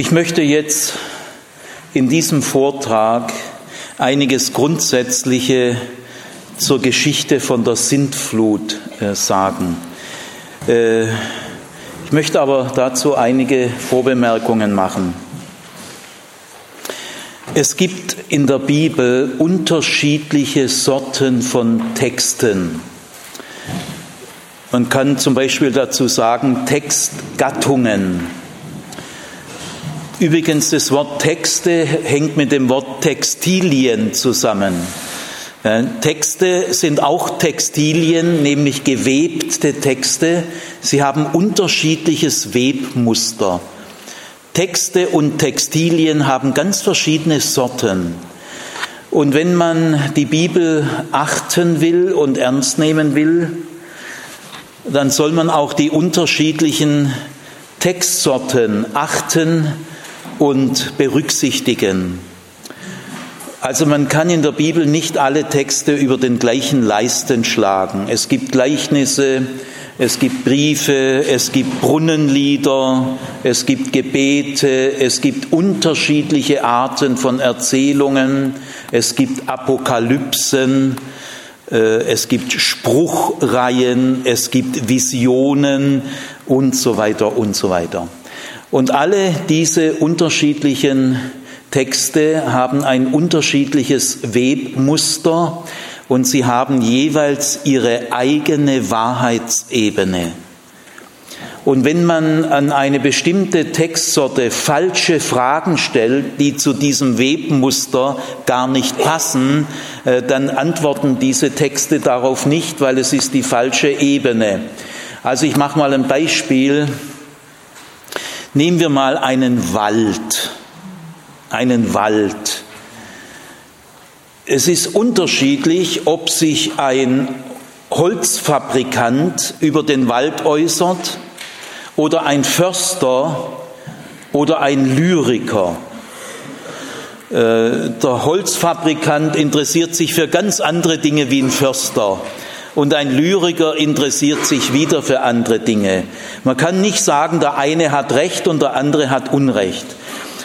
Ich möchte jetzt in diesem Vortrag einiges Grundsätzliche zur Geschichte von der Sintflut äh, sagen. Äh, ich möchte aber dazu einige Vorbemerkungen machen. Es gibt in der Bibel unterschiedliche Sorten von Texten. Man kann zum Beispiel dazu sagen Textgattungen. Übrigens, das Wort Texte hängt mit dem Wort Textilien zusammen. Texte sind auch Textilien, nämlich gewebte Texte. Sie haben unterschiedliches Webmuster. Texte und Textilien haben ganz verschiedene Sorten. Und wenn man die Bibel achten will und ernst nehmen will, dann soll man auch die unterschiedlichen Textsorten achten und berücksichtigen. Also man kann in der Bibel nicht alle Texte über den gleichen Leisten schlagen. Es gibt Gleichnisse, es gibt Briefe, es gibt Brunnenlieder, es gibt Gebete, es gibt unterschiedliche Arten von Erzählungen, es gibt Apokalypsen, äh, es gibt Spruchreihen, es gibt Visionen und so weiter und so weiter. Und alle diese unterschiedlichen Texte haben ein unterschiedliches Webmuster und sie haben jeweils ihre eigene Wahrheitsebene. Und wenn man an eine bestimmte Textsorte falsche Fragen stellt, die zu diesem Webmuster gar nicht passen, äh, dann antworten diese Texte darauf nicht, weil es ist die falsche Ebene. Also ich mache mal ein Beispiel. Nehmen wir mal einen Wald einen Wald. Es ist unterschiedlich, ob sich ein Holzfabrikant über den Wald äußert oder ein Förster oder ein Lyriker. Äh, der Holzfabrikant interessiert sich für ganz andere Dinge wie ein Förster und ein Lyriker interessiert sich wieder für andere Dinge. Man kann nicht sagen, der eine hat Recht und der andere hat Unrecht.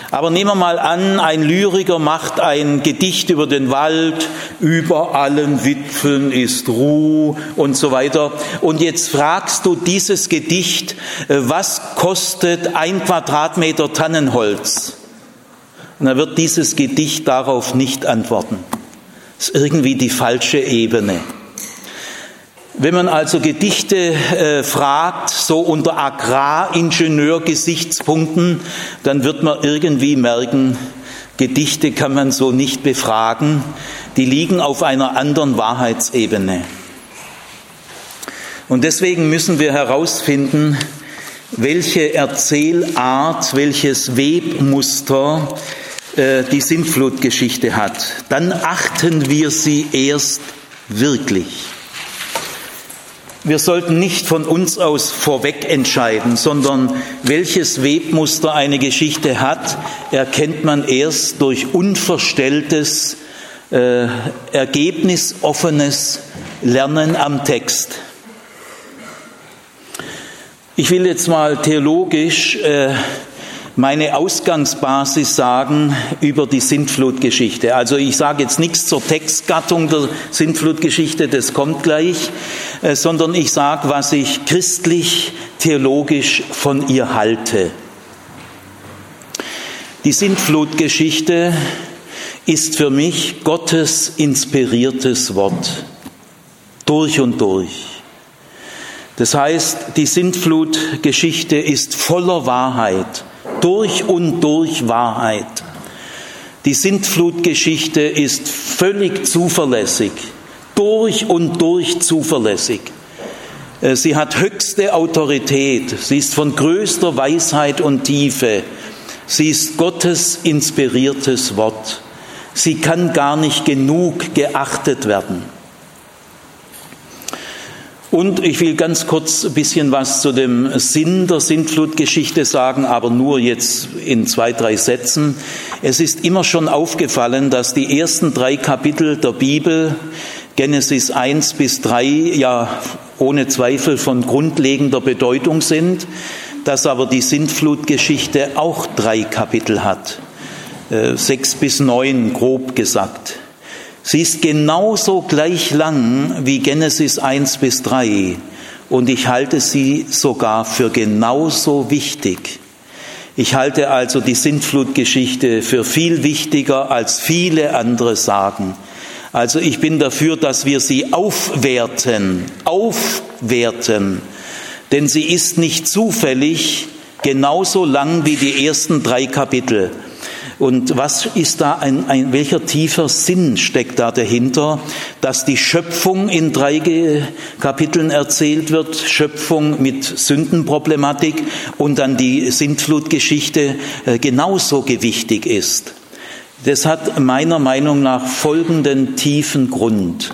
Aber nehmen wir mal an, ein Lyriker macht ein Gedicht über den Wald, über allen Wipfeln ist Ruh und so weiter. Und jetzt fragst du dieses Gedicht, äh, was kostet ein Quadratmeter Tannenholz? Und dann wird dieses Gedicht darauf nicht antworten. Das ist irgendwie die falsche Ebene. Wenn man also Gedichte äh, fragt, so unter Agraringenieur-Gesichtspunkten, dann wird man irgendwie merken, Gedichte kann man so nicht befragen, die liegen auf einer anderen Wahrheitsebene. Und deswegen müssen wir herausfinden, welche Erzählart, welches Webmuster äh, die Sintflutgeschichte hat. Dann achten wir sie erst wirklich. Wir sollten nicht von uns aus vorweg entscheiden, sondern welches Webmuster eine Geschichte hat, erkennt man erst durch unverstelltes, äh, ergebnisoffenes Lernen am Text. Ich will jetzt mal theologisch äh, meine Ausgangsbasis sagen über die Sintflutgeschichte. Also ich sage jetzt nichts zur Textgattung der Sintflutgeschichte, das kommt gleich, sondern ich sage, was ich christlich, theologisch von ihr halte. Die Sintflutgeschichte ist für mich Gottes inspiriertes Wort, durch und durch. Das heißt, die Sintflutgeschichte ist voller Wahrheit durch und durch Wahrheit. Die Sintflutgeschichte ist völlig zuverlässig, durch und durch zuverlässig. Äh, sie hat höchste Autorität, sie ist von größter Weisheit und Tiefe, sie ist Gottes inspiriertes Wort. Sie kann gar nicht genug geachtet werden. Und ich will ganz kurz ein bisschen was zu dem Sinn der Sintflutgeschichte sagen, aber nur jetzt in zwei, drei Sätzen. Es ist immer schon aufgefallen, dass die ersten drei Kapitel der Bibel, Genesis 1 bis 3, ja ohne Zweifel von grundlegender Bedeutung sind. dass aber die Sintflutgeschichte auch drei Kapitel hat, äh, sechs bis neun grob gesagt. Sie ist genauso gleich lang wie Genesis 1 bis 3 und ich halte sie sogar für genauso wichtig. Ich halte also die Sintflutgeschichte für viel wichtiger als viele andere sagen. Also ich bin dafür, dass wir sie aufwerten, aufwerten, denn sie ist nicht zufällig genauso lang wie die ersten drei Kapitel. Und was ist da ein, ein, welcher tiefer Sinn steckt da dahinter, dass die Schöpfung in drei Kapiteln erzählt wird, Schöpfung mit Sündenproblematik und dann die Sintflutgeschichte äh, genauso gewichtig ist. Das hat meiner Meinung nach folgenden tiefen Grund.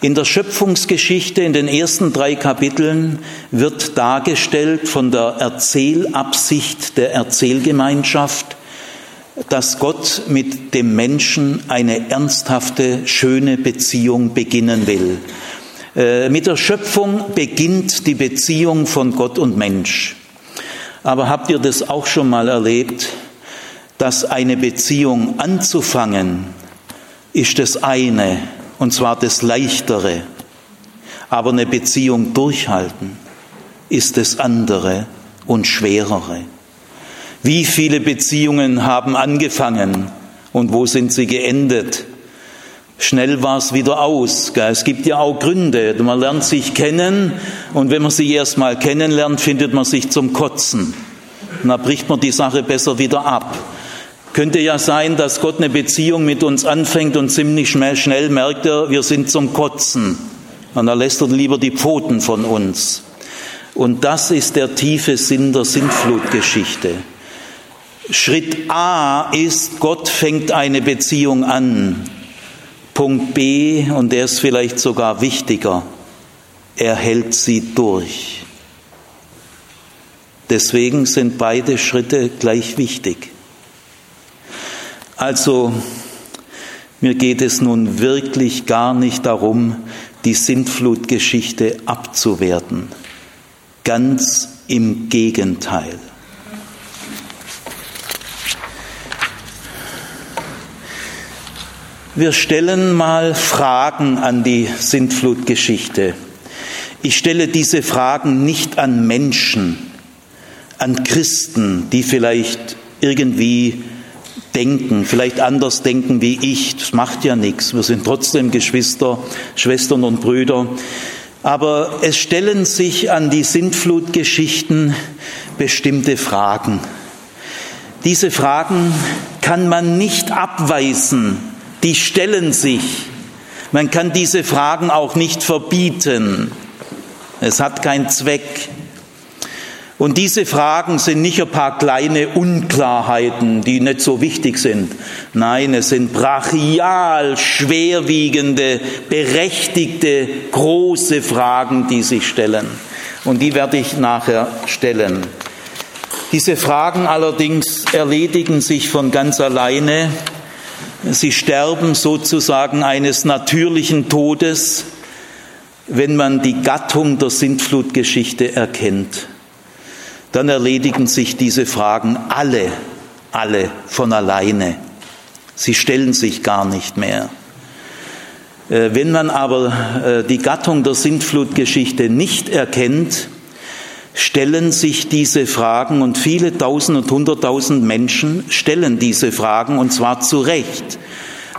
In der Schöpfungsgeschichte in den ersten drei Kapiteln wird dargestellt von der Erzählabsicht der Erzählgemeinschaft, dass Gott mit dem Menschen eine ernsthafte, schöne Beziehung beginnen will. Äh, mit der Schöpfung beginnt die Beziehung von Gott und Mensch. Aber habt ihr das auch schon mal erlebt, dass eine Beziehung anzufangen ist das eine, und zwar das leichtere, aber eine Beziehung durchhalten ist das andere und schwerere. Wie viele Beziehungen haben angefangen und wo sind sie geendet? Schnell war es wieder aus. Es gibt ja auch Gründe. Man lernt sich kennen und wenn man sich erst mal kennenlernt, findet man sich zum Kotzen. Und dann bricht man die Sache besser wieder ab. Könnte ja sein, dass Gott eine Beziehung mit uns anfängt und ziemlich schnell merkt er, wir sind zum Kotzen. Und da lässt er lieber die Pfoten von uns. Und das ist der tiefe Sinn der Sintflutgeschichte. Schritt A ist, Gott fängt eine Beziehung an. Punkt B, und der ist vielleicht sogar wichtiger, er hält sie durch. Deswegen sind beide Schritte gleich wichtig. Also, mir geht es nun wirklich gar nicht darum, die Sintflutgeschichte abzuwerten. Ganz im Gegenteil. Wir stellen mal Fragen an die Sintflutgeschichte. Ich stelle diese Fragen nicht an Menschen, an Christen, die vielleicht irgendwie denken, vielleicht anders denken wie ich. Das macht ja nichts. Wir sind trotzdem Geschwister, Schwestern und Brüder. Aber es stellen sich an die Sintflutgeschichten bestimmte Fragen. Diese Fragen kann man nicht abweisen die stellen sich. Man kann diese Fragen auch nicht verbieten. Es hat keinen Zweck. Und diese Fragen sind nicht ein paar kleine Unklarheiten, die nicht so wichtig sind. Nein, es sind brachial schwerwiegende, berechtigte, große Fragen, die sich stellen. Und die werde ich nachher stellen. Diese Fragen allerdings erledigen sich von ganz alleine, Sie sterben sozusagen eines natürlichen Todes, wenn man die Gattung der Sintflutgeschichte erkennt. Dann erledigen sich diese Fragen alle, alle von alleine. Sie stellen sich gar nicht mehr. Äh, wenn man aber äh, die Gattung der Sintflutgeschichte nicht erkennt, stellen sich diese Fragen und viele tausend und hunderttausend Menschen stellen diese Fragen und zwar zu Recht.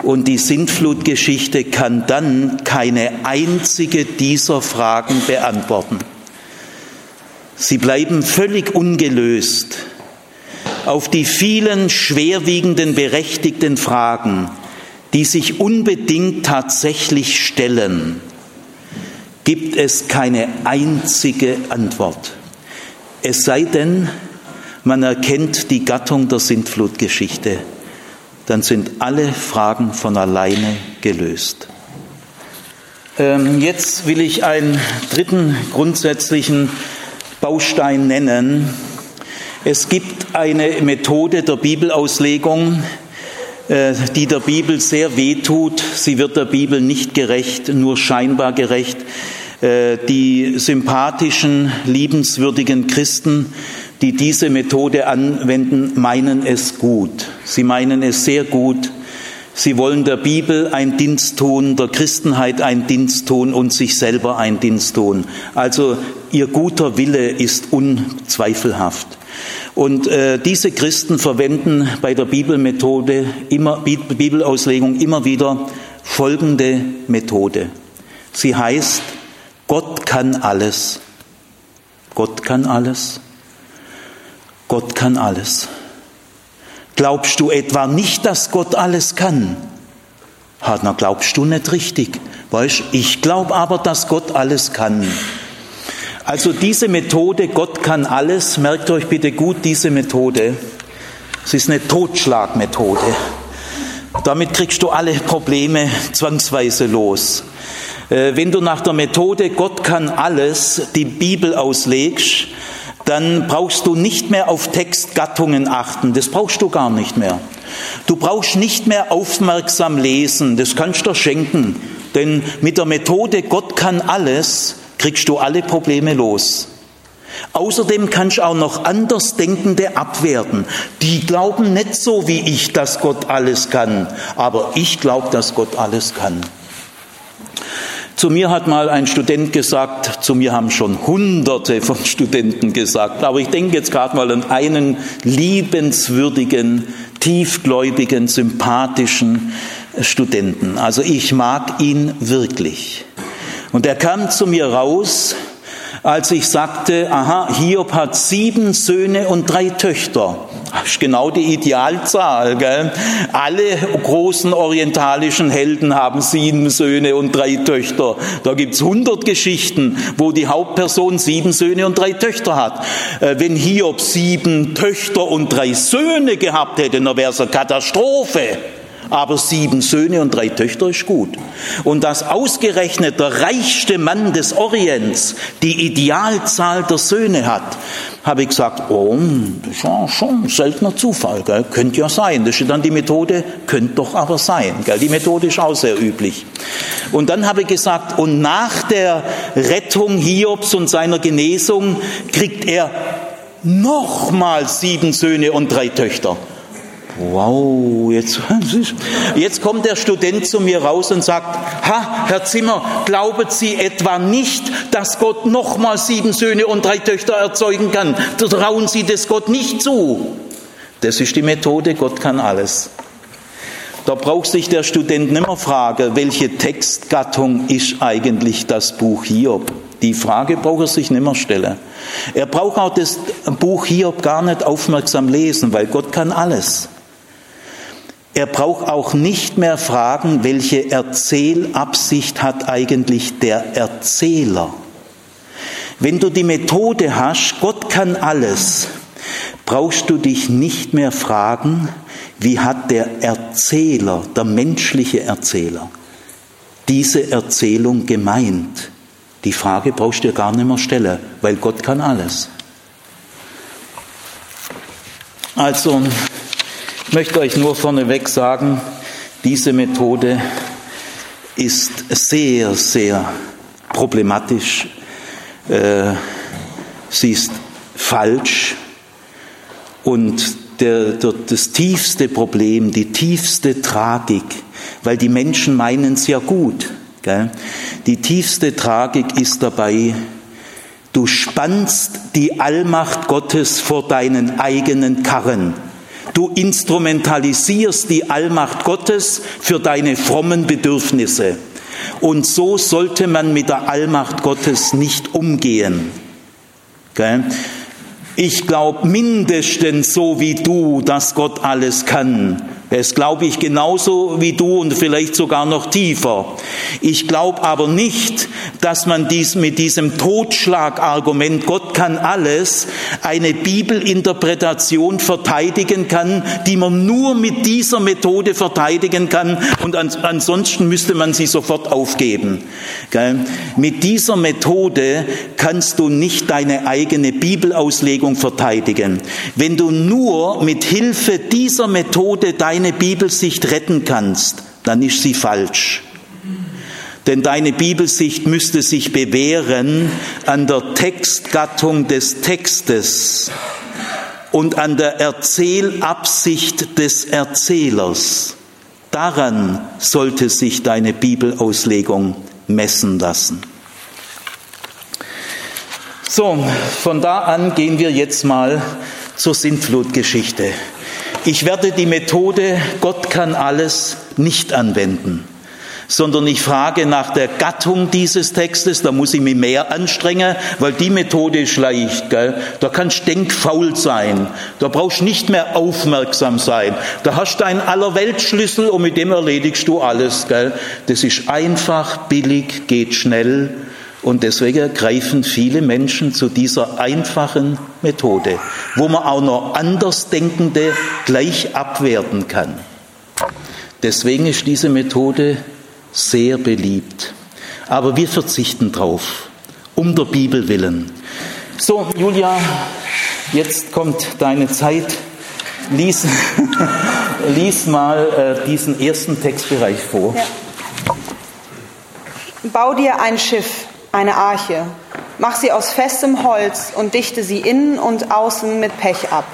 Und die Sintflutgeschichte kann dann keine einzige dieser Fragen beantworten. Sie bleiben völlig ungelöst. Auf die vielen schwerwiegenden, berechtigten Fragen, die sich unbedingt tatsächlich stellen, gibt es keine einzige Antwort. Es sei denn, man erkennt die Gattung der Sintflutgeschichte, dann sind alle Fragen von alleine gelöst. Ähm, jetzt will ich einen dritten grundsätzlichen Baustein nennen. Es gibt eine Methode der Bibelauslegung, äh, die der Bibel sehr wehtut. Sie wird der Bibel nicht gerecht, nur scheinbar gerecht. Äh, die sympathischen, liebenswürdigen Christen, die diese Methode anwenden, meinen es gut. Sie meinen es sehr gut. Sie wollen der Bibel einen Dienst tun, der Christenheit einen Dienst tun und sich selber einen Dienst tun. Also ihr guter Wille ist unzweifelhaft. Und äh, diese Christen verwenden bei der Bibelmethode immer Bibelauslegung immer wieder folgende Methode. Sie heißt Gott kann alles. Gott kann alles. Gott kann alles. Glaubst du etwa nicht, dass Gott alles kann? Ha, na glaubst du nicht richtig. Weißt, ich glaube aber, dass Gott alles kann. Also diese Methode, Gott kann alles, merkt euch bitte gut diese Methode. Es ist eine Totschlagmethode. Damit kriegst du alle Probleme zwangsweise los. Äh, wenn du nach der Methode Gott kann alles die Bibel auslegst, dann brauchst du nicht mehr auf Textgattungen achten. Das brauchst du gar nicht mehr. Du brauchst nicht mehr aufmerksam lesen. Das kannst du schenken. Denn mit der Methode Gott kann alles kriegst du alle Probleme los. Außerdem kannst du auch noch Andersdenkende abwerten. Die glauben nicht so wie ich, dass Gott alles kann. Aber ich glaube, dass Gott alles kann. Zu mir hat mal ein Student gesagt, zu mir haben schon hunderte von Studenten gesagt, aber ich denke jetzt gerade mal an einen liebenswürdigen, tiefgläubigen, sympathischen Studenten. Also ich mag ihn wirklich. Und er kam zu mir raus, als ich sagte, aha, Hiob hat sieben Söhne und drei Töchter. Das ist genau die Idealzahl. Gell? Alle großen orientalischen Helden haben sieben Söhne und drei Töchter. Da gibt's hundert Geschichten, wo die Hauptperson sieben Söhne und drei Töchter hat. Äh, wenn Hiob sieben Töchter und drei Söhne gehabt hätte, dann wäre es eine Katastrophe aber sieben Söhne und drei Töchter ist gut. Und dass ausgerechnet der reichste Mann des Orients die Idealzahl der Söhne hat, habe ich gesagt, oh, das ist ja schon ein seltener Zufall, gell? könnte ja sein. Das ist dann die Methode, könnte doch aber sein. Gell? Die Methode ist auch sehr üblich. Und dann habe ich gesagt, und nach der Rettung Hiobs und seiner Genesung kriegt er nochmal sieben Söhne und drei Töchter. Wow, jetzt, jetzt kommt der Student zu mir raus und sagt, ha, Herr Zimmer, glauben Sie etwa nicht, dass Gott nochmal sieben Söhne und drei Töchter erzeugen kann? Trauen Sie das Gott nicht zu? Das ist die Methode, Gott kann alles. Da braucht sich der Student nicht mehr fragen, welche Textgattung ist eigentlich das Buch Hiob. Die Frage braucht er sich nicht mehr stellen. Er braucht auch das Buch Hiob gar nicht aufmerksam lesen, weil Gott kann alles. Er braucht auch nicht mehr fragen, welche Erzählabsicht hat eigentlich der Erzähler. Wenn du die Methode hast, Gott kann alles, brauchst du dich nicht mehr fragen, wie hat der Erzähler, der menschliche Erzähler, diese Erzählung gemeint. Die Frage brauchst du dir gar nicht mehr stellen, weil Gott kann alles. Also, ich möchte euch nur vorneweg sagen, diese Methode ist sehr, sehr problematisch. Äh, sie ist falsch und der, der, das tiefste Problem, die tiefste Tragik, weil die Menschen meinen es ja gut. Gell? Die tiefste Tragik ist dabei, du spannst die Allmacht Gottes vor deinen eigenen Karren. Du instrumentalisierst die Allmacht Gottes für deine frommen Bedürfnisse. Und so sollte man mit der Allmacht Gottes nicht umgehen. Ich glaube mindestens so wie du, dass Gott alles kann. Das glaube ich genauso wie du und vielleicht sogar noch tiefer. Ich glaube aber nicht, dass man dies mit diesem Totschlagargument, Gott kann alles, eine Bibelinterpretation verteidigen kann, die man nur mit dieser Methode verteidigen kann und ansonsten müsste man sie sofort aufgeben. Mit dieser Methode kannst du nicht deine eigene Bibelauslegung verteidigen. Wenn du nur mit Hilfe dieser Methode deine Bibelsicht retten kannst, dann ist sie falsch Denn deine Bibelsicht müsste sich bewähren an der Textgattung des Textes und an der Erzählabsicht des Erzählers. Daran sollte sich deine Bibelauslegung messen lassen. So, von da an gehen wir jetzt mal zur Sintflutgeschichte. Ich werde die Methode Gott kann alles nicht anwenden sondern ich frage nach der Gattung dieses Textes, da muss ich mich mehr anstrengen, weil die Methode ist leicht. Gell? Da kannst du denkfaul sein, da brauchst du nicht mehr aufmerksam sein, da hast du einen Allerweltschlüssel und mit dem erledigst du alles. Gell? Das ist einfach, billig, geht schnell und deswegen greifen viele Menschen zu dieser einfachen Methode, wo man auch noch Andersdenkende gleich abwerten kann. Deswegen ist diese Methode sehr beliebt. Aber wir verzichten drauf, um der Bibel willen. So, Julia, jetzt kommt deine Zeit. Lies, lies mal äh, diesen ersten Textbereich vor. Ja. Bau dir ein Schiff, eine Arche. Mach sie aus festem Holz und dichte sie innen und außen mit Pech ab.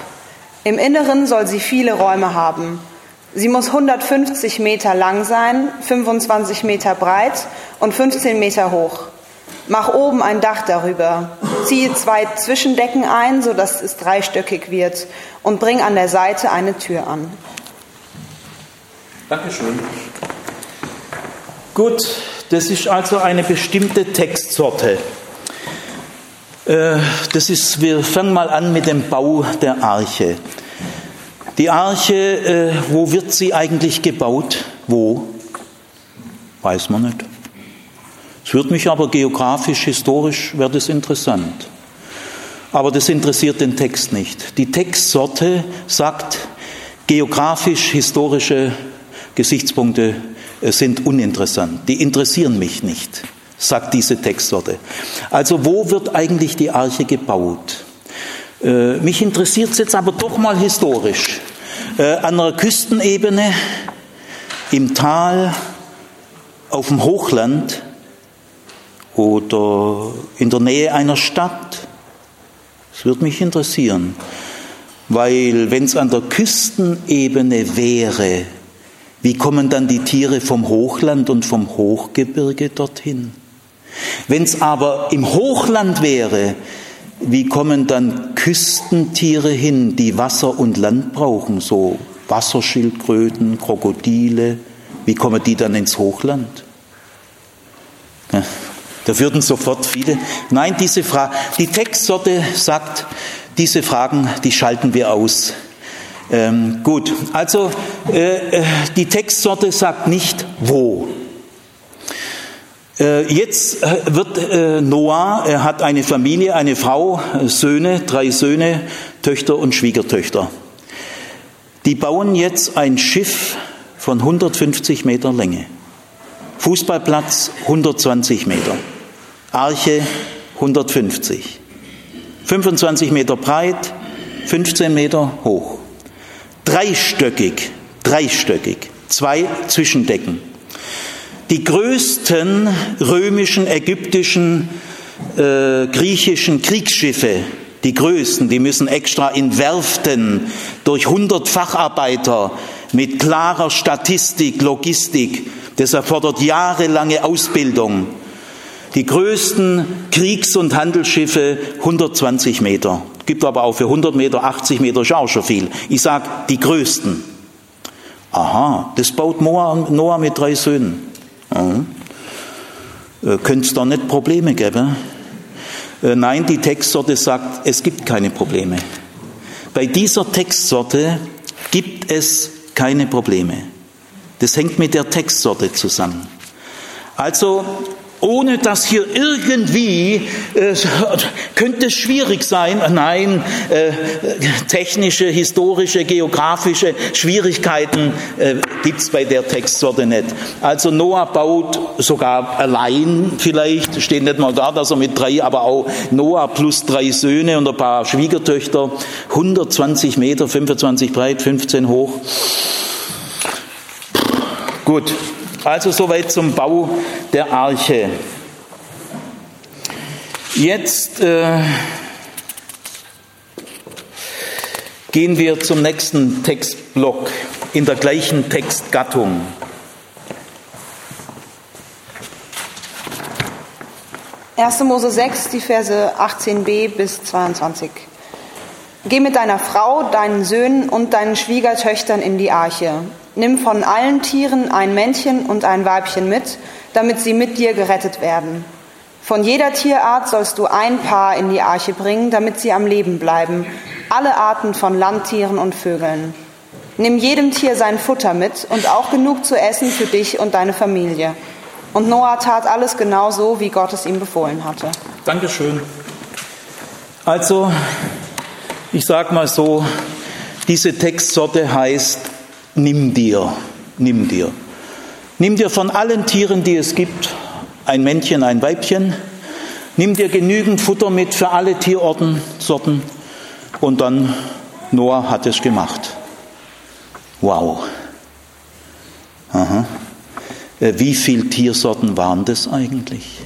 Im Inneren soll sie viele Räume haben. Sie muss 150 Meter lang sein, 25 Meter breit und 15 Meter hoch. Mach oben ein Dach darüber. Ziehe zwei Zwischendecken ein, sodass es dreistöckig wird und bring an der Seite eine Tür an. Dankeschön. Gut, das ist also eine bestimmte Textsorte. Äh, das ist, wir fangen mal an mit dem Bau der Arche. Die Arche, äh, wo wird sie eigentlich gebaut? Wo? Weiß man nicht. Es wird mich aber geografisch, historisch, wird es interessant. Aber das interessiert den Text nicht. Die Textsorte sagt, geografisch, historische Gesichtspunkte sind uninteressant. Die interessieren mich nicht, sagt diese Textsorte. Also wo wird eigentlich die Arche gebaut? Äh, mich interessiert es jetzt aber doch mal historisch. Äh, an einer Küstenebene, im Tal, auf dem Hochland oder in der Nähe einer Stadt. Das würde mich interessieren, weil wenn es an der Küstenebene wäre, wie kommen dann die Tiere vom Hochland und vom Hochgebirge dorthin? Wenn es aber im Hochland wäre, wie kommen dann Küstentiere hin, die Wasser und Land brauchen, so Wasserschildkröten, Krokodile, wie kommen die dann ins Hochland? Ja, da würden sofort viele. Nein, diese Frage, die Textsorte sagt, diese Fragen, die schalten wir aus. Ähm, gut, also äh, äh die Textsorte sagt nicht wo. Äh, jetzt äh, wird äh, Noah, er hat eine Familie, eine Frau, Söhne, drei Söhne, Töchter und Schwiegertöchter. Die bauen jetzt ein Schiff von 150 Meter Länge. Fußballplatz 120 Meter. Arche 150. 25 Meter breit, 15 Meter hoch. Dreistöckig, dreistöckig. Zwei Zwischendecken. Die größten römischen, ägyptischen, äh, griechischen Kriegsschiffe, die größten, die müssen extra in Werften durch 100 Facharbeiter mit klarer Statistik, Logistik. Das erfordert jahrelange Ausbildung. Die größten Kriegs- und Handelsschiffe 120 Meter. Gibt aber auch für 100 Meter, 80 Meter schon viel. Ich sage die größten. Aha, das baut Noah mit drei Söhnen. Ja. Äh, Könnte es da nicht Probleme geben? Äh, nein, die Textsorte sagt, es gibt keine Probleme. Bei dieser Textsorte gibt es keine Probleme. Das hängt mit der Textsorte zusammen. Also ohne dass hier irgendwie äh, könnte es schwierig sein. Nein, äh, technische, historische, geografische Schwierigkeiten äh, gibt es bei der Textsorte nicht. Also Noah baut sogar allein vielleicht, steht nicht mal da, dass er mit drei, aber auch Noah plus drei Söhne und ein paar Schwiegertöchter, 120 Meter, 25 breit, 15 hoch. Gut, Also soweit zum Bau der Arche. Jetzt äh, gehen wir zum nächsten Textblock in der gleichen Textgattung. 1. Mose 6, die Verse 18b bis 22. Geh mit deiner Frau, deinen Söhnen und deinen Schwiegertöchtern in die Arche. Nimm von allen Tieren ein Männchen und ein Weibchen mit, damit sie mit dir gerettet werden. Von jeder Tierart sollst du ein Paar in die Arche bringen, damit sie am Leben bleiben, alle Arten von Landtieren und Vögeln. Nimm jedem Tier sein Futter mit und auch genug zu essen für dich und deine Familie. Und Noah tat alles genau so, wie Gott es ihm befohlen hatte. Dankeschön. Also, ich sage mal so, diese Textsorte heißt, nimm dir, nimm dir. Nimm dir von allen Tieren, die es gibt, ein Männchen, ein Weibchen. Nimm dir genügend Futter mit für alle Tierorten, Sorten. Und dann, Noah hat es gemacht. Wow. Aha. Äh, wie viele Tiersorten waren das eigentlich?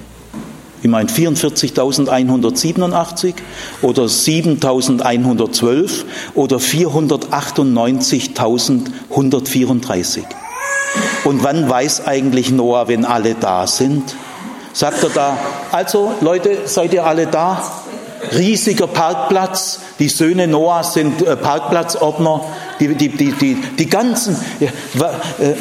Ich meine 44.187 oder 7.112 oder 498.134. Und wann weiß eigentlich Noah, wenn alle da sind? Sagt er da, also Leute, seid ihr alle da? Riesiger Parkplatz, die Söhne Noahs sind äh, Parkplatzordner, die, die, die, die, die ganzen, ja, äh,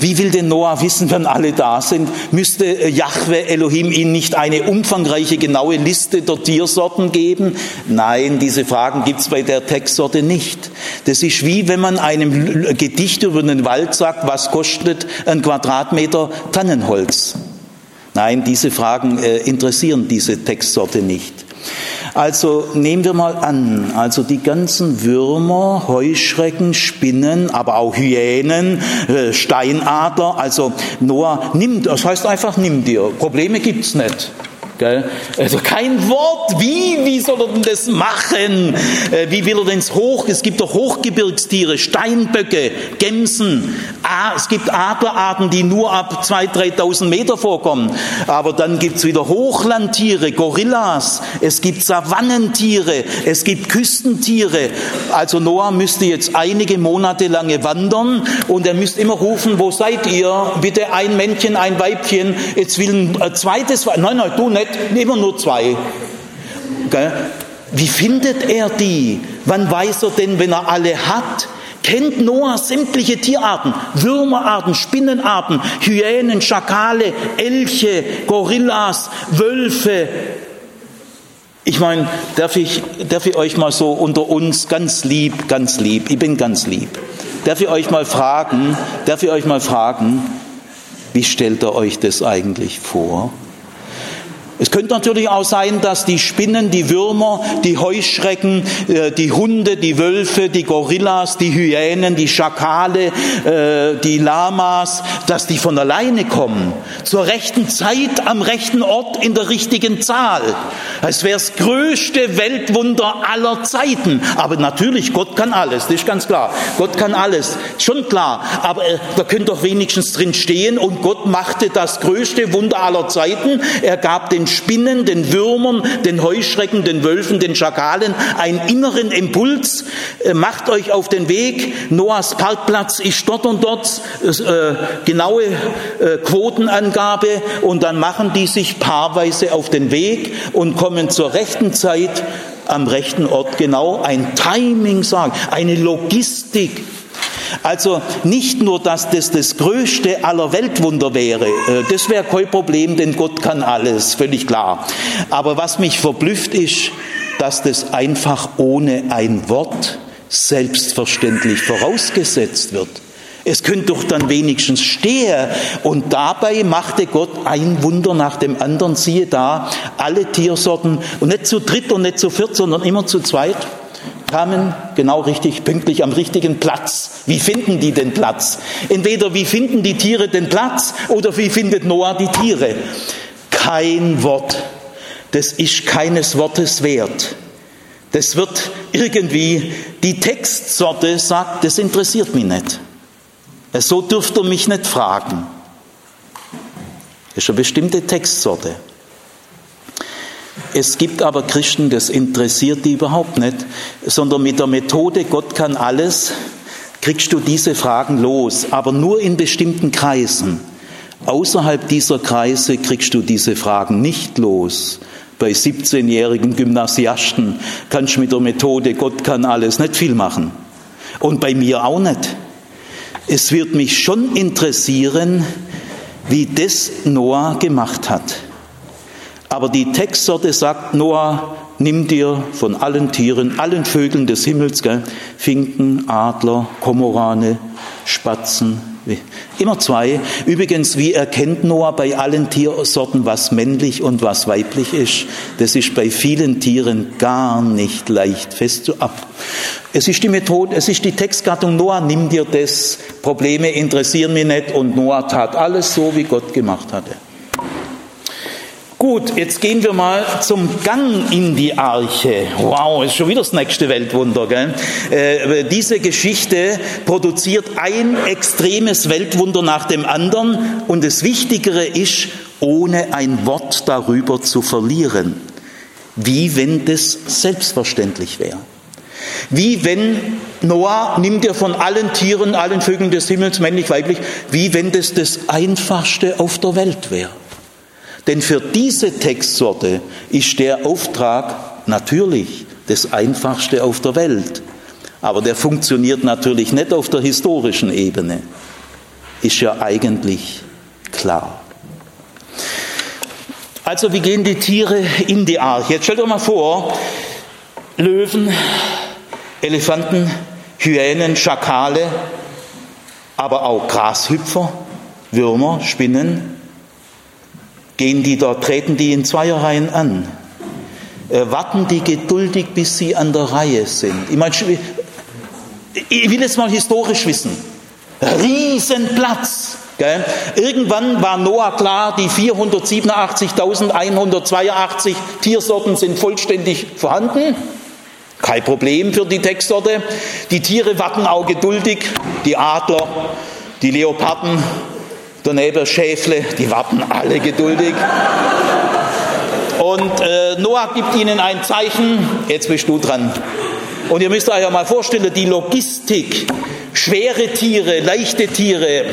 wie will denn Noah wissen, wenn alle da sind? Müsste äh, Jahwe Elohim ihm nicht eine umfangreiche, genaue Liste der Tiersorten geben? Nein, diese Fragen gibt es bei der Textsorte nicht. Das ist wie wenn man einem Gedicht über den Wald sagt, was kostet ein Quadratmeter Tannenholz? Nein, diese Fragen äh, interessieren diese Textsorte nicht. Also nehmen wir mal an, also die ganzen Würmer, Heuschrecken, Spinnen, aber auch Hyänen, äh, Steinadler, also Noah nimmt, das heißt einfach nimm dir, Probleme gibt's nicht. Gell? Also kein Wort. Wie, wie soll er denn das machen? Äh, wie will er denn Hoch? Es gibt doch Hochgebirgstiere, Steinböcke, Gämsen. Ah, es gibt Adlerarten, die nur ab 2.000, 3.000 Meter vorkommen. Aber dann gibt's wieder Hochlandtiere, Gorillas. Es gibt Savannentiere. Es gibt Küstentiere. Also Noah müsste jetzt einige Monate lange wandern und er müsste immer rufen, wo seid ihr? Bitte ein Männchen, ein Weibchen. Jetzt will ein zweites, nein, nein, du nicht immer nur zwei. Wie findet er die? Wann weiß er denn, wenn er alle hat? Kennt Noah sämtliche Tierarten, Würmerarten, Spinnenarten, Hyänen, Schakale, Elche, Gorillas, Wölfe. Ich meine, darf ich, darf ich euch mal so unter uns ganz lieb, ganz lieb, ich bin ganz lieb. Darf ich euch mal fragen, darf ich euch mal fragen, wie stellt ihr euch das eigentlich vor? Es könnte natürlich auch sein, dass die Spinnen, die Würmer, die Heuschrecken, äh, die Hunde, die Wölfe, die Gorillas, die Hyänen, die Schakale, äh, die Lamas, dass die von alleine kommen. Zur rechten Zeit, am rechten Ort, in der richtigen Zahl. Es wäre das größte Weltwunder aller Zeiten. Aber natürlich, Gott kann alles, das ist ganz klar. Gott kann alles, schon klar. Aber äh, da könnte doch wenigstens drin stehen und Gott machte das größte Wunder aller Zeiten. Er gab den Spinnen, den Würmern, den Heuschrecken, den Wölfen, den Schakalen einen inneren Impuls. Äh, macht euch auf den Weg. Noahs Parkplatz ist dort und dort. Äh, genaue äh, Quotenangabe. Und dann machen die sich paarweise auf den Weg und kommen zur rechten Zeit am rechten Ort genau ein Timing sagen, eine Logistik also nicht nur, dass das das größte aller Weltwunder wäre, äh, das wäre kein Problem, denn Gott kann alles, völlig klar. Aber was mich verblüfft ist, dass das einfach ohne ein Wort selbstverständlich vorausgesetzt wird. Es könnte doch dann wenigstens stehen. Und dabei machte Gott ein Wunder nach dem anderen. Siehe da, alle Tiersorten, und nicht zu dritt und nicht zu viert, sondern immer zu zweit kamen genau richtig, pünktlich am richtigen Platz. Wie finden die den Platz? Entweder wie finden die Tiere den Platz oder wie findet Noah die Tiere? Kein Wort. Das ist keines Wortes wert. Das wird irgendwie, die Textsorte sagt, das interessiert mich nicht. So dürft ihr mich nicht fragen. Das ist eine bestimmte Textsorte. Es gibt aber Christen, das interessiert die überhaupt nicht, sondern mit der Methode Gott kann alles, kriegst du diese Fragen los, aber nur in bestimmten Kreisen. Außerhalb dieser Kreise kriegst du diese Fragen nicht los. Bei 17-jährigen Gymnasiasten kannst du mit der Methode Gott kann alles nicht viel machen. Und bei mir auch nicht. Es wird mich schon interessieren, wie das Noah gemacht hat. Aber die Textsorte sagt, Noah, nimm dir von allen Tieren, allen Vögeln des Himmels, gell, Finken, Adler, Komorane, Spatzen, immer zwei. Übrigens, wie erkennt Noah bei allen Tiersorten, was männlich und was weiblich ist? Das ist bei vielen Tieren gar nicht leicht festzuab. Es ist die Methode, es ist die Textgattung Noah, nimm dir das, Probleme interessieren mich nicht und Noah tat alles so, wie Gott gemacht hatte. Gut, jetzt gehen wir mal zum Gang in die Arche. Wow, ist schon wieder das nächste Weltwunder. Gell? Äh, diese Geschichte produziert ein extremes Weltwunder nach dem anderen und das Wichtigere ist, ohne ein Wort darüber zu verlieren. Wie wenn das selbstverständlich wäre. Wie wenn Noah nimmt er von allen Tieren, allen Vögeln des Himmels, männlich, weiblich, wie wenn das das Einfachste auf der Welt wäre. Denn für diese Textsorte ist der Auftrag natürlich das Einfachste auf der Welt. Aber der funktioniert natürlich nicht auf der historischen Ebene. Ist ja eigentlich klar. Also wie gehen die Tiere in die Arche? Jetzt stellt euch mal vor, Löwen, Elefanten, Hyänen, Schakale, aber auch Grashüpfer, Würmer, Spinnen, gehen die dort, treten die in Zweierreihen an, äh, warten die geduldig, bis sie an der Reihe sind. Ich, meine, ich will jetzt mal historisch wissen. Riesenplatz. Gell? Irgendwann war Noah klar, die 487.182 Tiersorten sind vollständig vorhanden. Kein Problem für die Textsorte. Die Tiere warten auch geduldig. Die Adler, die Leoparden, daneben Schäfle, die warten alle geduldig. Und äh, Noah gibt ihnen ein Zeichen, jetzt bist du dran. Und ihr müsst euch ja mal vorstellen, die Logistik, schwere Tiere, leichte Tiere,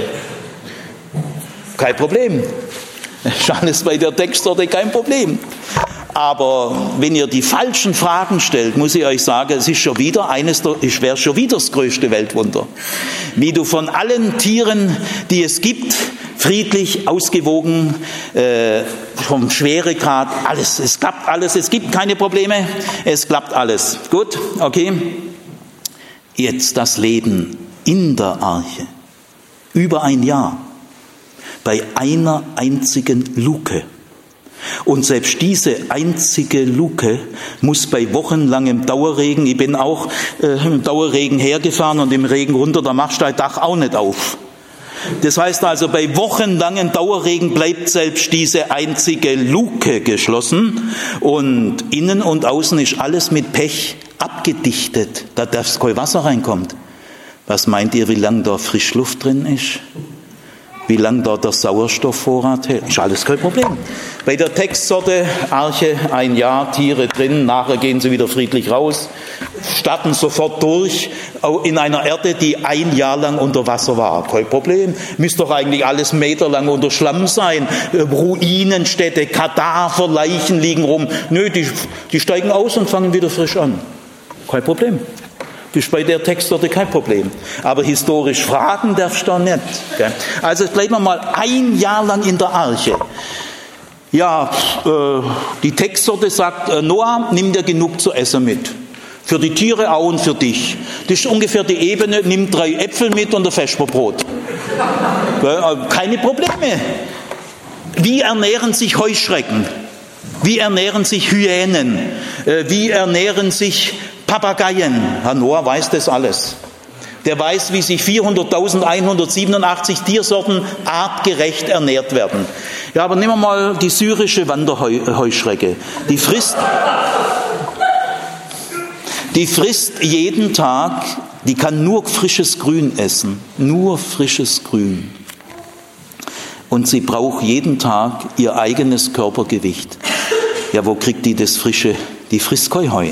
kein Problem. Ist alles bei der Textsorte kein Problem. Aber wenn ihr die falschen Fragen stellt, muss ich euch sagen, es ist schon wieder eines, es wäre schon wieder das größte Weltwunder. Wie du von allen Tieren, die es gibt, friedlich, ausgewogen, äh, vom Schweregrad, alles, es klappt alles, es gibt keine Probleme, es klappt alles. Gut, okay. Jetzt das Leben in der Arche. Über ein Jahr. Bei einer einzigen Luke. Und selbst diese einzige Luke muss bei wochenlangem Dauerregen, ich bin auch äh, im Dauerregen hergefahren und im Regen runter, da machst du dein Dach auch nicht auf. Das heißt also, bei wochenlangen Dauerregen bleibt selbst diese einzige Luke geschlossen und innen und außen ist alles mit Pech abgedichtet, da das kein Wasser reinkommt. Was meint ihr, wie lange da Frischluft drin ist? Wie lange dort der Sauerstoffvorrat hält, ist alles kein Problem. Bei der Textsorte Arche ein Jahr, Tiere drin, nachher gehen sie wieder friedlich raus, starten sofort durch in einer Erde, die ein Jahr lang unter Wasser war. Kein Problem. Müsste doch eigentlich alles meterlang unter Schlamm sein. Ruinenstädte, Kadaver, Leichen liegen rum. Nö, die, die steigen aus und fangen wieder frisch an. Kein Problem. Das ist bei der Textsorte kein Problem. Aber historisch fragen darfst du nicht. Also bleiben wir mal ein Jahr lang in der Arche. Ja, äh, die Textsorte sagt, äh, Noah, nimm dir genug zu essen mit. Für die Tiere auch und für dich. Das ist ungefähr die Ebene, nimm drei Äpfel mit und ein Vesperbrot. Äh, keine Probleme. Wie ernähren sich Heuschrecken? Wie ernähren sich Hyänen? Wie ernähren sich Papageien. Herr Noah weiß das alles. Der weiß, wie sich 400.187 Tiersorten artgerecht ernährt werden. Ja, aber nehmen wir mal die syrische Wanderheuschrecke. Die frisst, die frisst jeden Tag, die kann nur frisches Grün essen. Nur frisches Grün. und sie braucht jeden Tag ihr eigenes Körpergewicht. Ja, wo kriegt die das frische? Die frisst kein Heu.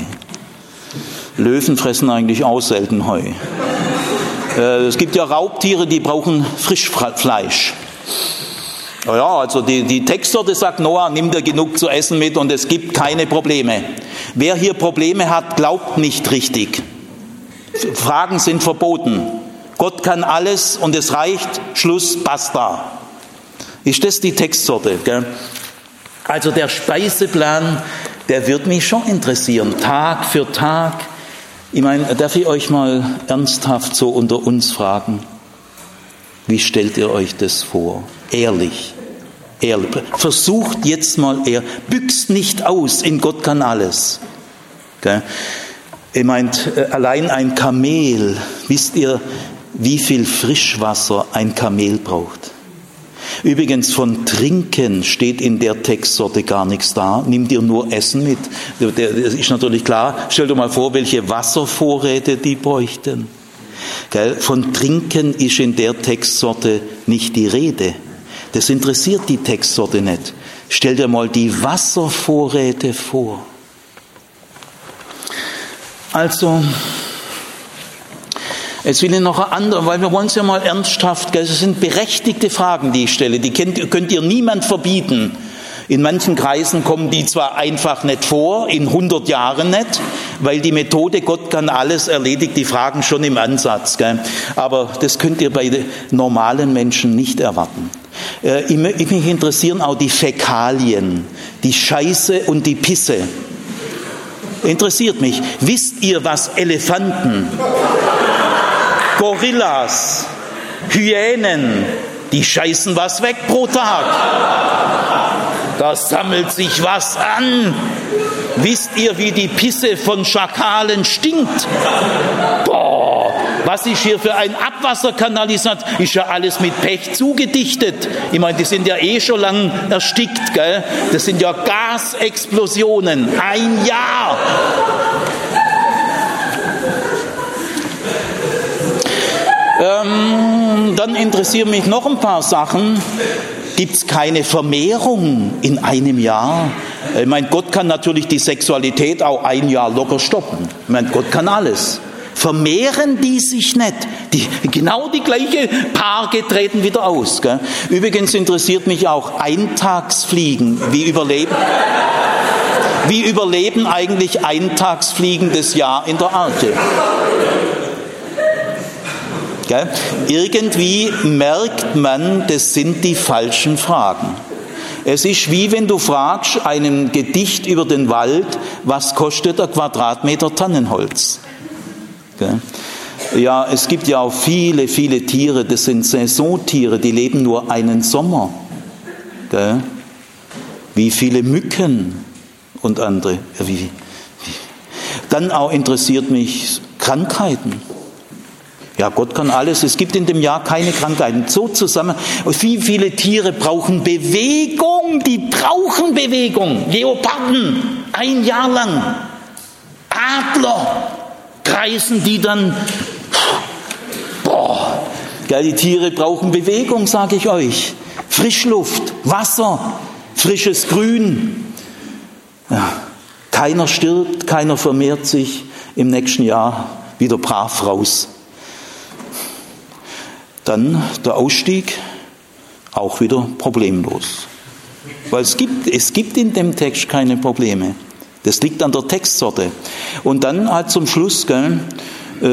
Löwen fressen eigentlich auch selten Heu. Äh, es gibt ja Raubtiere, die brauchen Frischfleisch. Ja, also die, die Textsorte sagt, Noah, nimm dir genug zu essen mit und es gibt keine Probleme. Wer hier Probleme hat, glaubt nicht richtig. Fragen sind verboten. Gott kann alles und es reicht, Schluss, basta. Ist das die Textsorte? Gell? Also der Speiseplan, der wird mich schon interessieren, Tag für Tag. Ich meine, darf ich euch mal ernsthaft so unter uns fragen? Wie stellt ihr euch das vor? Ehrlich. Ehrlich. Versucht jetzt mal eher. Büchst nicht aus, in Gott kann alles. Gell? Ihr meint, äh, allein ein Kamel, wisst ihr, wie viel Frischwasser ein Kamel braucht? Übrigens von Trinken steht in der Textsorte gar nichts da. Nimm dir nur Essen mit. Das ist natürlich klar. Stell dir mal vor, welche Wasservorräte die bräuchten. Von Trinken ist in der Textsorte nicht die Rede. Das interessiert die Textsorte nicht. Stell dir mal die Wasservorräte vor. Also, Jetzt will ich noch eine andere, weil wir wollen es ja mal ernsthaft, es sind berechtigte Fragen, die ich stelle, die könnt, könnt ihr niemand verbieten. In manchen Kreisen kommen die zwar einfach nicht vor, in 100 Jahren nicht, weil die Methode Gott kann alles erledigt die Fragen schon im Ansatz. Gell? Aber das könnt ihr bei normalen Menschen nicht erwarten. Äh, mich interessieren auch die Fäkalien, die Scheiße und die Pisse. Interessiert mich. Wisst ihr, was Elefanten Gorillas, Hyänen, die scheißen was weg pro Tag. Da sammelt sich was an. Wisst ihr, wie die Pisse von Schakalen stinkt? Boah, was ist hier für ein Abwasserkanalisat? Ist ja alles mit Pech zugedichtet. Ich meine, die sind ja eh schon lang erstickt, gell? Das sind ja Gasexplosionen. Ein Jahr. Ähm, dann interessieren mich noch ein paar Sachen. Gibt es keine Vermehrung in einem Jahr? Ich meine, Gott kann natürlich die Sexualität auch ein Jahr locker stoppen. Ich meine, Gott kann alles. Vermehren die sich nicht? Die, genau die gleiche Paare treten wieder aus. Gell? Übrigens interessiert mich auch Eintagsfliegen. Wie überleben, wie überleben eigentlich Eintagsfliegen das Jahr in der Arche? Gell? Irgendwie merkt man, das sind die falschen Fragen. Es ist wie wenn du fragst, einem Gedicht über den Wald, was kostet der Quadratmeter Tannenholz? Gell? Ja, es gibt ja auch viele, viele Tiere, das sind Saisontiere, die leben nur einen Sommer. Gell? Wie viele Mücken und andere. Dann auch interessiert mich Krankheiten. Ja, Gott kann alles. Es gibt in dem Jahr keine Krankheiten. So zusammen. Wie viele Tiere brauchen Bewegung? Die brauchen Bewegung. Leoparden, ein Jahr lang. Adler kreisen die dann. Boah, ja, die Tiere brauchen Bewegung, sage ich euch. Frischluft, Wasser, frisches Grün. Ja, keiner stirbt, keiner vermehrt sich im nächsten Jahr wieder brav raus. Dann der Ausstieg auch wieder problemlos. Weil es gibt, es gibt in dem Text keine Probleme. Das liegt an der Textsorte. Und dann halt zum Schluss, gell, äh,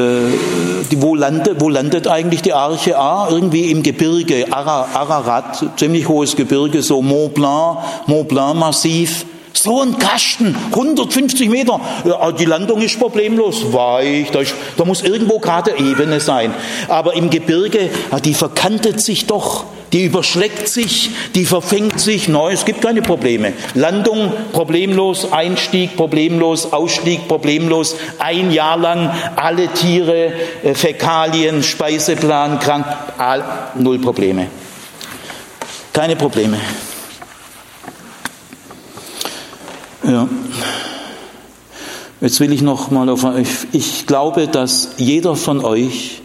die, wo, landet, wo landet eigentlich die Arche A? Irgendwie im Gebirge, Ararat, ziemlich hohes Gebirge, so Mont Blanc, Mont Blanc Massiv. So ein Kasten, 150 Meter. Ja, die Landung ist problemlos, weich. Da, ist, da muss irgendwo gerade Ebene sein. Aber im Gebirge, die verkantet sich doch, die überschlägt sich, die verfängt sich. Nein, es gibt keine Probleme. Landung problemlos, Einstieg problemlos, Ausstieg problemlos. Ein Jahr lang alle Tiere, äh, Fäkalien, Speiseplan, krank, all, null Probleme. Keine Probleme. Ja. Jetzt will ich noch mal auf euch. Ich glaube, dass jeder von euch,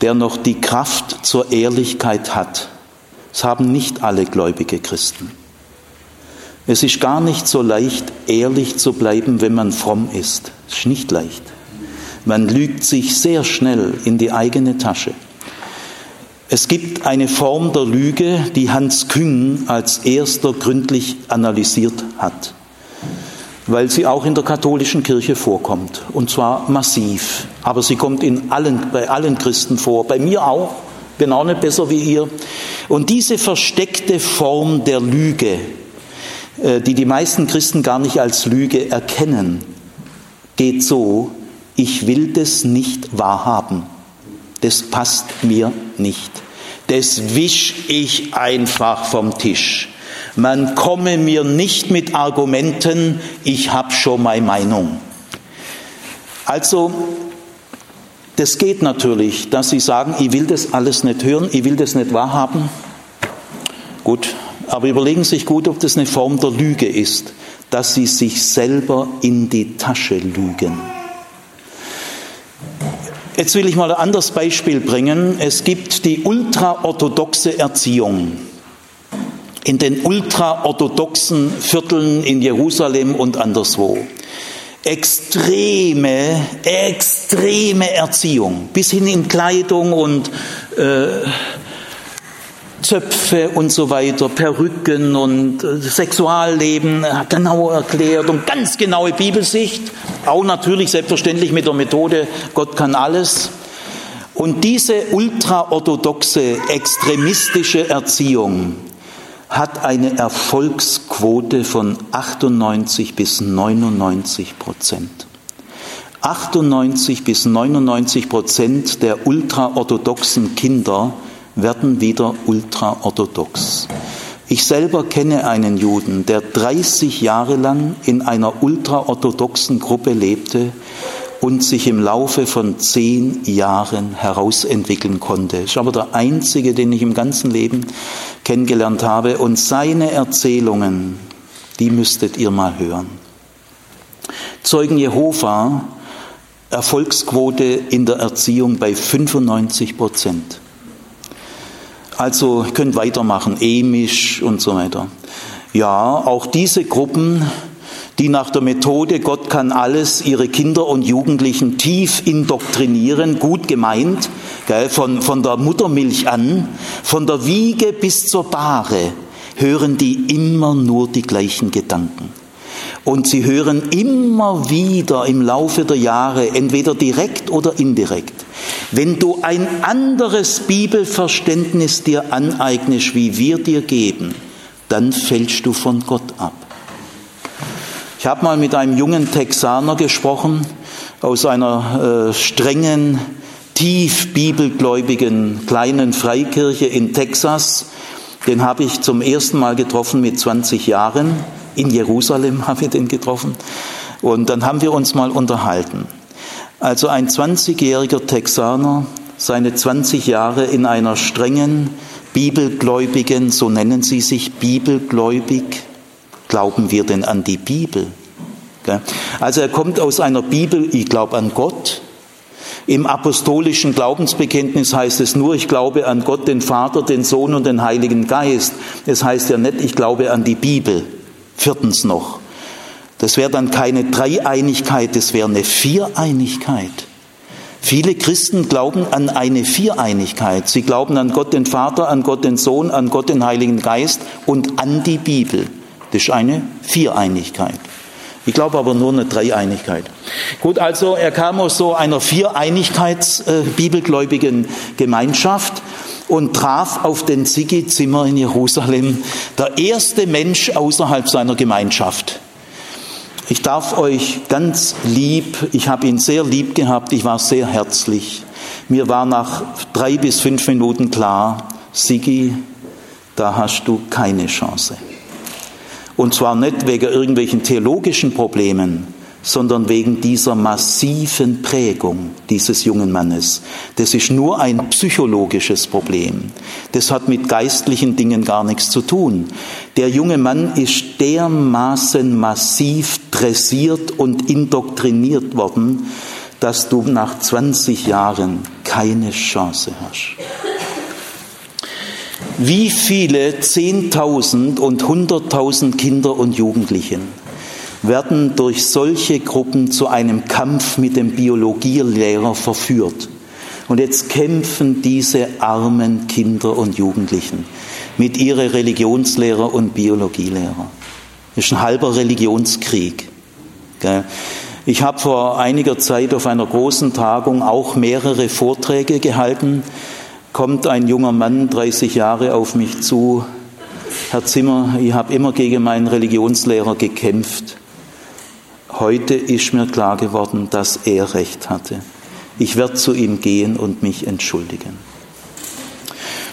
der noch die Kraft zur Ehrlichkeit hat, Das haben nicht alle gläubige Christen. Es ist gar nicht so leicht, ehrlich zu bleiben, wenn man fromm ist. Es ist nicht leicht. Man lügt sich sehr schnell in die eigene Tasche. Es gibt eine Form der Lüge, die Hans Küng als erster gründlich analysiert hat, weil sie auch in der katholischen Kirche vorkommt, und zwar massiv. Aber sie kommt in allen, bei allen Christen vor, bei mir auch, bin auch nicht besser wie ihr. Und diese versteckte Form der Lüge, äh, die die meisten Christen gar nicht als Lüge erkennen, geht so, ich will das nicht wahrhaben. Das passt mir nicht. Das wisch ich einfach vom Tisch. Man komme mir nicht mit Argumenten, ich habe schon meine Meinung. Also, das geht natürlich, dass Sie sagen, ich will das alles nicht hören, ich will das nicht wahrhaben. Gut, aber überlegen Sie sich gut, ob das eine Form der Lüge ist, dass Sie sich selber in die Tasche lügen. Jetzt will ich mal ein anderes Beispiel bringen. Es gibt die ultraorthodoxe Erziehung in den ultraorthodoxen Vierteln in Jerusalem und anderswo. Extreme, extreme Erziehung, bis hin in Kleidung und äh, Zöpfe und so weiter, Perücken und äh, Sexualleben genau erklärt und ganz genaue Bibelsicht, auch natürlich selbstverständlich mit der Methode Gott kann alles. Und diese ultraorthodoxe, extremistische Erziehung hat eine Erfolgsquote von 98 bis 99 Prozent. 98 bis 99 Prozent der ultraorthodoxen Kinder werden wieder ultraorthodox. Ich selber kenne einen Juden, der 30 Jahre lang in einer ultraorthodoxen Gruppe lebte und sich im Laufe von zehn Jahren herausentwickeln konnte. Ich aber der einzige, den ich im ganzen Leben kennengelernt habe. Und seine Erzählungen, die müsstet ihr mal hören. Zeugen Jehova, Erfolgsquote in der Erziehung bei 95 Prozent. Also könnt weitermachen, emisch und so weiter. Ja, auch diese Gruppen, die nach der Methode Gott kann alles ihre Kinder und Jugendlichen tief indoktrinieren, gut gemeint, gell, von, von der Muttermilch an, von der Wiege bis zur Bahre, hören die immer nur die gleichen Gedanken. Und sie hören immer wieder im Laufe der Jahre, entweder direkt oder indirekt, wenn du ein anderes Bibelverständnis dir aneignest, wie wir dir geben, dann fällst du von Gott ab. Ich habe mal mit einem jungen Texaner gesprochen aus einer äh, strengen, tief bibelgläubigen kleinen Freikirche in Texas. Den habe ich zum ersten Mal getroffen mit 20 Jahren. In Jerusalem habe ich den getroffen. Und dann haben wir uns mal unterhalten. Also ein 20-jähriger Texaner, seine 20 Jahre in einer strengen, bibelgläubigen, so nennen sie sich, bibelgläubig, glauben wir denn an die Bibel? Also er kommt aus einer Bibel, ich glaube an Gott. Im apostolischen Glaubensbekenntnis heißt es nur, ich glaube an Gott, den Vater, den Sohn und den Heiligen Geist. Es heißt ja nicht, ich glaube an die Bibel. Viertens noch. Das wäre dann keine Dreieinigkeit, das wäre eine Viereinigkeit. Viele Christen glauben an eine Viereinigkeit. Sie glauben an Gott den Vater, an Gott den Sohn, an Gott den Heiligen Geist und an die Bibel. Das ist eine Viereinigkeit. Ich glaube aber nur eine Dreieinigkeit. Gut, also er kam aus so einer Viereinigkeits-bibelgläubigen äh, Gemeinschaft und traf auf den Ziggy Zimmer in Jerusalem, der erste Mensch außerhalb seiner Gemeinschaft. Ich darf euch ganz lieb, ich habe ihn sehr lieb gehabt, ich war sehr herzlich. Mir war nach drei bis fünf Minuten klar, Sigi, da hast du keine Chance. Und zwar nicht wegen irgendwelchen theologischen Problemen, sondern wegen dieser massiven Prägung dieses jungen Mannes. Das ist nur ein psychologisches Problem. Das hat mit geistlichen Dingen gar nichts zu tun. Der junge Mann ist dermaßen massiv dressiert und indoktriniert worden, dass du nach 20 Jahren keine Chance hast. Wie viele Zehntausend und Hunderttausend Kinder und Jugendlichen werden durch solche Gruppen zu einem Kampf mit dem Biologielehrer verführt? Und jetzt kämpfen diese armen Kinder und Jugendlichen mit ihren Religionslehrer und Biologielehrer. Das ist ein halber Religionskrieg. Ich habe vor einiger Zeit auf einer großen Tagung auch mehrere Vorträge gehalten. Kommt ein junger Mann, 30 Jahre, auf mich zu. Herr Zimmer, ich habe immer gegen meinen Religionslehrer gekämpft. Heute ist mir klar geworden, dass er recht hatte. Ich werde zu ihm gehen und mich entschuldigen.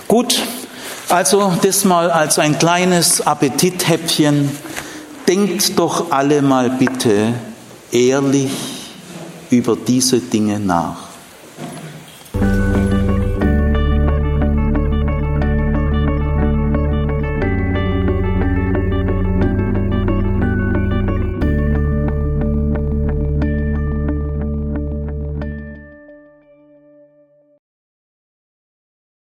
Gut, also das mal als ein kleines Appetithäppchen denkt doch alle mal bitte ehrlich über diese Dinge nach.